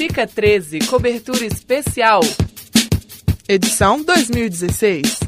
Fica 13, cobertura especial. Edição 2016.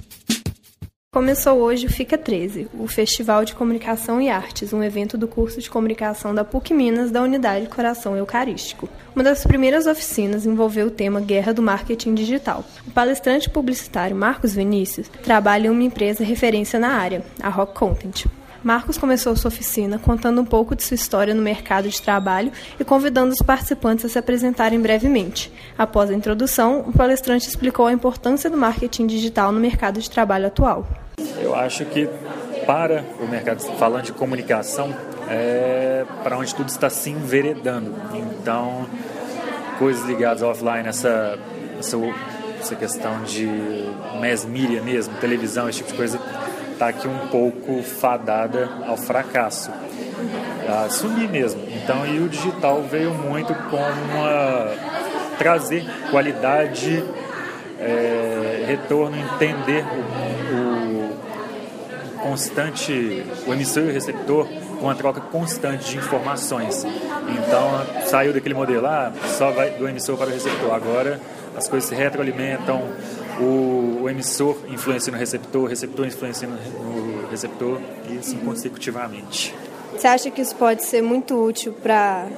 Começou hoje o Fica 13, o Festival de Comunicação e Artes, um evento do curso de comunicação da PUC Minas da Unidade Coração Eucarístico. Uma das primeiras oficinas envolveu o tema Guerra do Marketing Digital. O palestrante publicitário Marcos Vinícius trabalha em uma empresa referência na área, a Rock Content. Marcos começou sua oficina contando um pouco de sua história no mercado de trabalho e convidando os participantes a se apresentarem brevemente. Após a introdução, o palestrante explicou a importância do marketing digital no mercado de trabalho atual. Eu acho que para o mercado, falando de comunicação, é para onde tudo está se enveredando. Então, coisas ligadas ao offline, essa, essa, essa questão de mass media mesmo, televisão, esse tipo de coisa, está aqui um pouco fadada ao fracasso, a sumir mesmo. Então, e o digital veio muito com uma trazer qualidade, é, retorno, entender o, o constante, o emissor e o receptor com uma troca constante de informações. Então saiu daquele modelo, ah, só vai do emissor para o receptor. Agora as coisas se retroalimentam, o, o emissor influencia no receptor, o receptor influencia no, receptor e assim consecutivamente. Você acha que isso pode ser muito útil para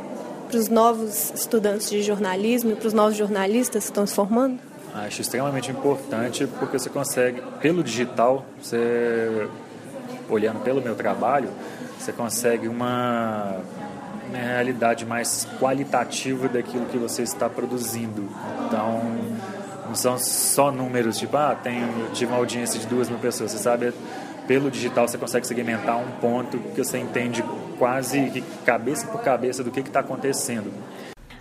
os novos estudantes de jornalismo e para os novos jornalistas que estão se formando? Acho extremamente importante porque você consegue, pelo digital, você olhando pelo meu trabalho, você consegue uma, uma realidade mais qualitativa daquilo que você está produzindo. Então, não são só números, tipo, ah, tenho, tive uma audiência de duas mil pessoas. Você sabe, pelo digital você consegue segmentar um ponto que você entende quase cabeça por cabeça do que está acontecendo.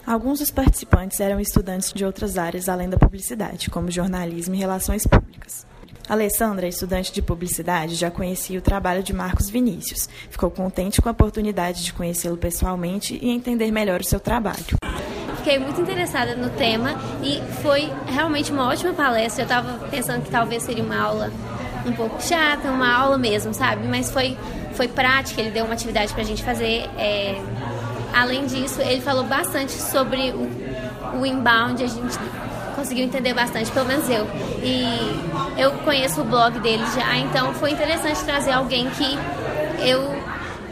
Alguns dos participantes eram estudantes de outras áreas além da publicidade, como jornalismo e relações públicas. Alessandra, estudante de publicidade, já conhecia o trabalho de Marcos Vinícius. Ficou contente com a oportunidade de conhecê-lo pessoalmente e entender melhor o seu trabalho. Fiquei muito interessada no tema e foi realmente uma ótima palestra. Eu estava pensando que talvez seria uma aula um pouco chata, uma aula mesmo, sabe? Mas foi, foi prática, ele deu uma atividade para a gente fazer. É... Além disso, ele falou bastante sobre o, o inbound, a gente conseguiu entender bastante, pelo menos eu. E eu conheço o blog dele já, então foi interessante trazer alguém que eu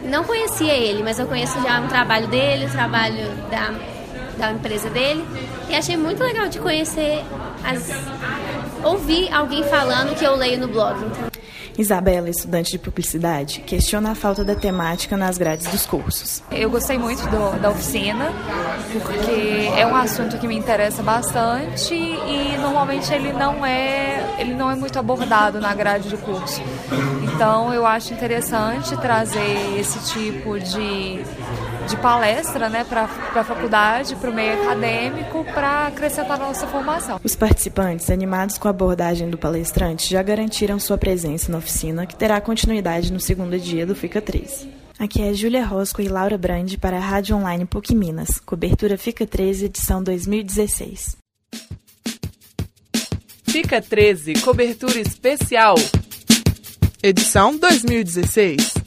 não conhecia ele, mas eu conheço já o trabalho dele, o trabalho da, da empresa dele. E achei muito legal de conhecer, as, ouvir alguém falando que eu leio no blog. Então. Isabela, estudante de publicidade, questiona a falta da temática nas grades dos cursos. Eu gostei muito do, da oficina, porque é um assunto que me interessa bastante e normalmente ele não é, ele não é muito abordado na grade do curso. Então eu acho interessante trazer esse tipo de de palestra né, para a faculdade, para o meio acadêmico, para acrescentar na nossa formação. Os participantes, animados com a abordagem do palestrante, já garantiram sua presença na oficina, que terá continuidade no segundo dia do Fica 13. Aqui é Júlia Rosco e Laura Brandi para a Rádio Online PUC Minas, cobertura Fica 13, edição 2016. Fica 13, cobertura especial. Edição 2016.